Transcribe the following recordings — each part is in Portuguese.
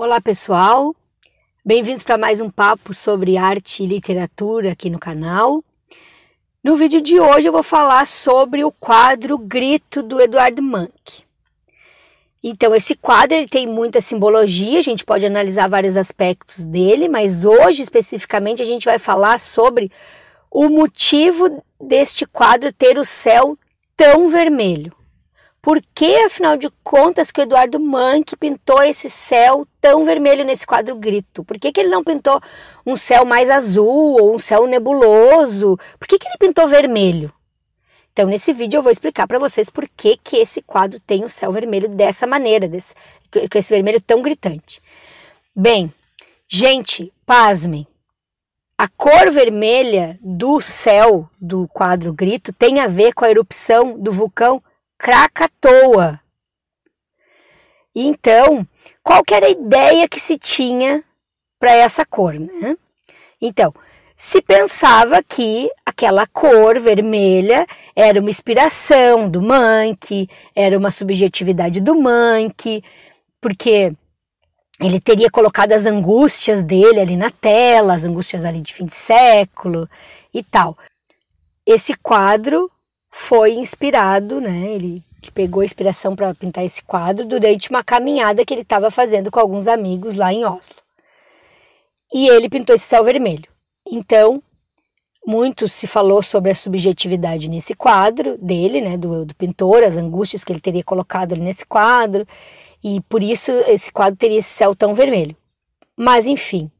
Olá, pessoal. Bem-vindos para mais um papo sobre arte e literatura aqui no canal. No vídeo de hoje eu vou falar sobre o quadro Grito do Eduardo Manck. Então, esse quadro ele tem muita simbologia, a gente pode analisar vários aspectos dele, mas hoje especificamente a gente vai falar sobre o motivo deste quadro ter o céu tão vermelho. Por que, afinal de contas, que o Eduardo Manck pintou esse céu tão vermelho nesse quadro Grito? Por que, que ele não pintou um céu mais azul ou um céu nebuloso? Por que, que ele pintou vermelho? Então, nesse vídeo eu vou explicar para vocês por que, que esse quadro tem o céu vermelho dessa maneira, desse, com esse vermelho tão gritante. Bem, gente, pasmem. A cor vermelha do céu do quadro Grito tem a ver com a erupção do vulcão Krakatoa. Então, qual era a ideia que se tinha para essa cor, né? Então, se pensava que aquela cor vermelha era uma inspiração do Mank, era uma subjetividade do Mank, porque ele teria colocado as angústias dele ali na tela, as angústias ali de fim de século e tal. Esse quadro foi inspirado, né? Ele pegou inspiração para pintar esse quadro durante uma caminhada que ele estava fazendo com alguns amigos lá em Oslo. E ele pintou esse céu vermelho. Então, muito se falou sobre a subjetividade nesse quadro dele, né, do, do pintor, as angústias que ele teria colocado ali nesse quadro, e por isso esse quadro teria esse céu tão vermelho. Mas enfim,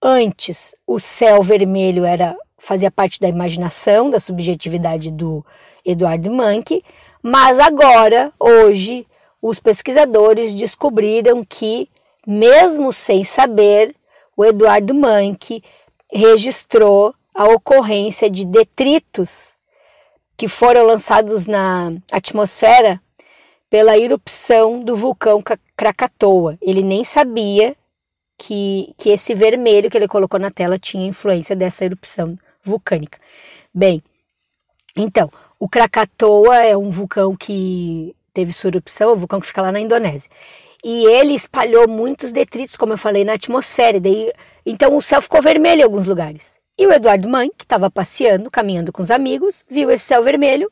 antes o céu vermelho era fazia parte da imaginação, da subjetividade do Eduardo Manck, mas agora, hoje, os pesquisadores descobriram que, mesmo sem saber, o Eduardo Manck registrou a ocorrência de detritos que foram lançados na atmosfera pela erupção do vulcão Krakatoa. Ele nem sabia que, que esse vermelho que ele colocou na tela tinha influência dessa erupção vulcânica. Bem, então, o Krakatoa é um vulcão que teve sua erupção, é um vulcão que fica lá na Indonésia. E ele espalhou muitos detritos, como eu falei, na atmosfera. Daí, então o céu ficou vermelho em alguns lugares. E o Eduardo Mann, que estava passeando, caminhando com os amigos, viu esse céu vermelho,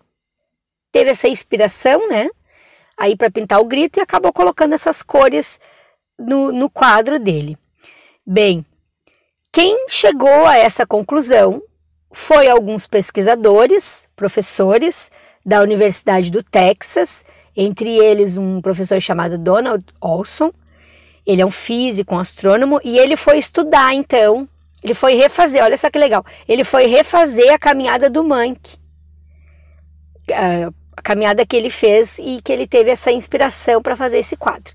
teve essa inspiração, né? Aí para pintar o grito e acabou colocando essas cores no, no quadro dele. Bem, quem chegou a essa conclusão foi alguns pesquisadores, professores da Universidade do Texas, entre eles um professor chamado Donald Olson. Ele é um físico, um astrônomo, e ele foi estudar então, ele foi refazer, olha só que legal, ele foi refazer a caminhada do Mank. A caminhada que ele fez e que ele teve essa inspiração para fazer esse quadro.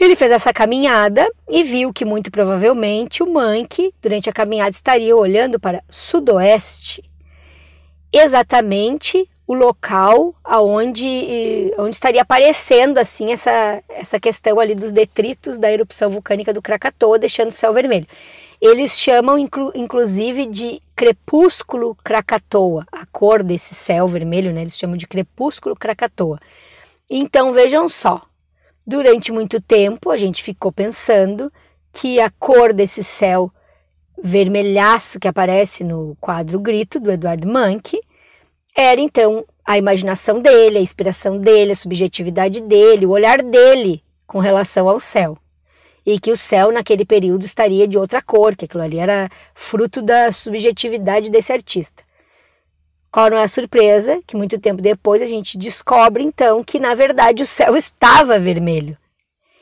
Ele fez essa caminhada e viu que muito provavelmente o Mank, durante a caminhada, estaria olhando para sudoeste, exatamente o local aonde onde estaria aparecendo assim essa, essa questão ali dos detritos da erupção vulcânica do Krakatoa, deixando o céu vermelho. Eles chamam inclu, inclusive de crepúsculo Krakatoa, a cor desse céu vermelho, né? Eles chamam de crepúsculo Krakatoa. Então vejam só, Durante muito tempo a gente ficou pensando que a cor desse céu vermelhaço que aparece no quadro Grito do Eduardo Manck era então a imaginação dele, a inspiração dele, a subjetividade dele, o olhar dele com relação ao céu. E que o céu naquele período estaria de outra cor, que aquilo ali era fruto da subjetividade desse artista. Qual não é a surpresa? Que muito tempo depois a gente descobre então que na verdade o céu estava vermelho.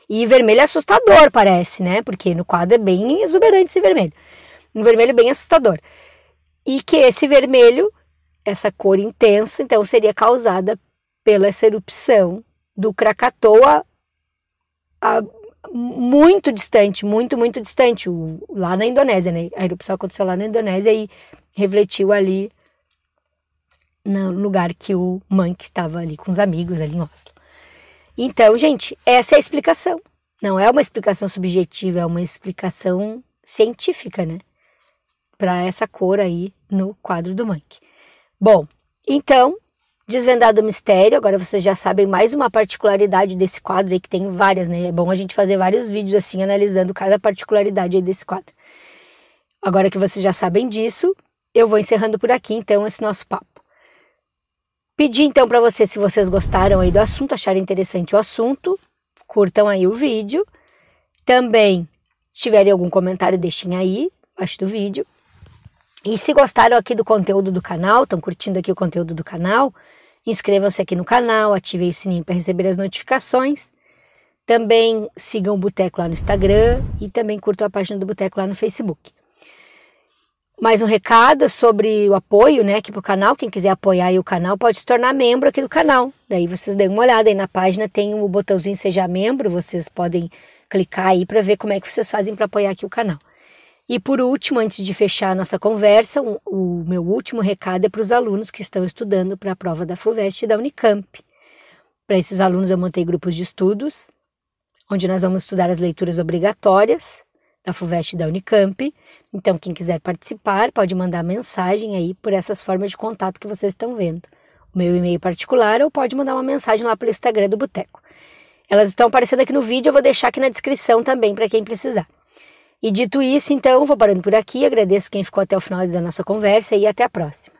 E vermelho é assustador, parece, né? Porque no quadro é bem exuberante esse vermelho. Um vermelho bem assustador. E que esse vermelho, essa cor intensa, então seria causada pela essa erupção do Krakatoa a, muito distante, muito, muito distante, lá na Indonésia, né? A erupção aconteceu lá na Indonésia e refletiu ali no lugar que o Mank estava ali com os amigos ali em Oslo. Então, gente, essa é a explicação. Não é uma explicação subjetiva, é uma explicação científica, né? Para essa cor aí no quadro do Mank. Bom, então, Desvendado o Mistério, agora vocês já sabem mais uma particularidade desse quadro aí, que tem várias, né? É bom a gente fazer vários vídeos assim, analisando cada particularidade aí desse quadro. Agora que vocês já sabem disso, eu vou encerrando por aqui, então, esse nosso papo. Pedir, então, para vocês, se vocês gostaram aí do assunto, acharem interessante o assunto, curtam aí o vídeo. Também, se tiverem algum comentário, deixem aí, abaixo do vídeo. E se gostaram aqui do conteúdo do canal, estão curtindo aqui o conteúdo do canal, inscrevam-se aqui no canal, ativem o sininho para receber as notificações. Também sigam o Boteco lá no Instagram e também curtam a página do Boteco lá no Facebook. Mais um recado sobre o apoio, né, aqui pro canal. Quem quiser apoiar o canal pode se tornar membro aqui do canal. Daí vocês dêem uma olhada aí na página, tem o um botãozinho Seja Membro, vocês podem clicar aí para ver como é que vocês fazem para apoiar aqui o canal. E por último, antes de fechar a nossa conversa, um, o meu último recado é para os alunos que estão estudando para a prova da FUVEST e da Unicamp. Para esses alunos eu montei grupos de estudos, onde nós vamos estudar as leituras obrigatórias da FUVEST da Unicamp. Então, quem quiser participar, pode mandar mensagem aí por essas formas de contato que vocês estão vendo. O meu e-mail particular ou pode mandar uma mensagem lá pelo Instagram do Boteco. Elas estão aparecendo aqui no vídeo, eu vou deixar aqui na descrição também para quem precisar. E dito isso, então, vou parando por aqui. Agradeço quem ficou até o final da nossa conversa e até a próxima.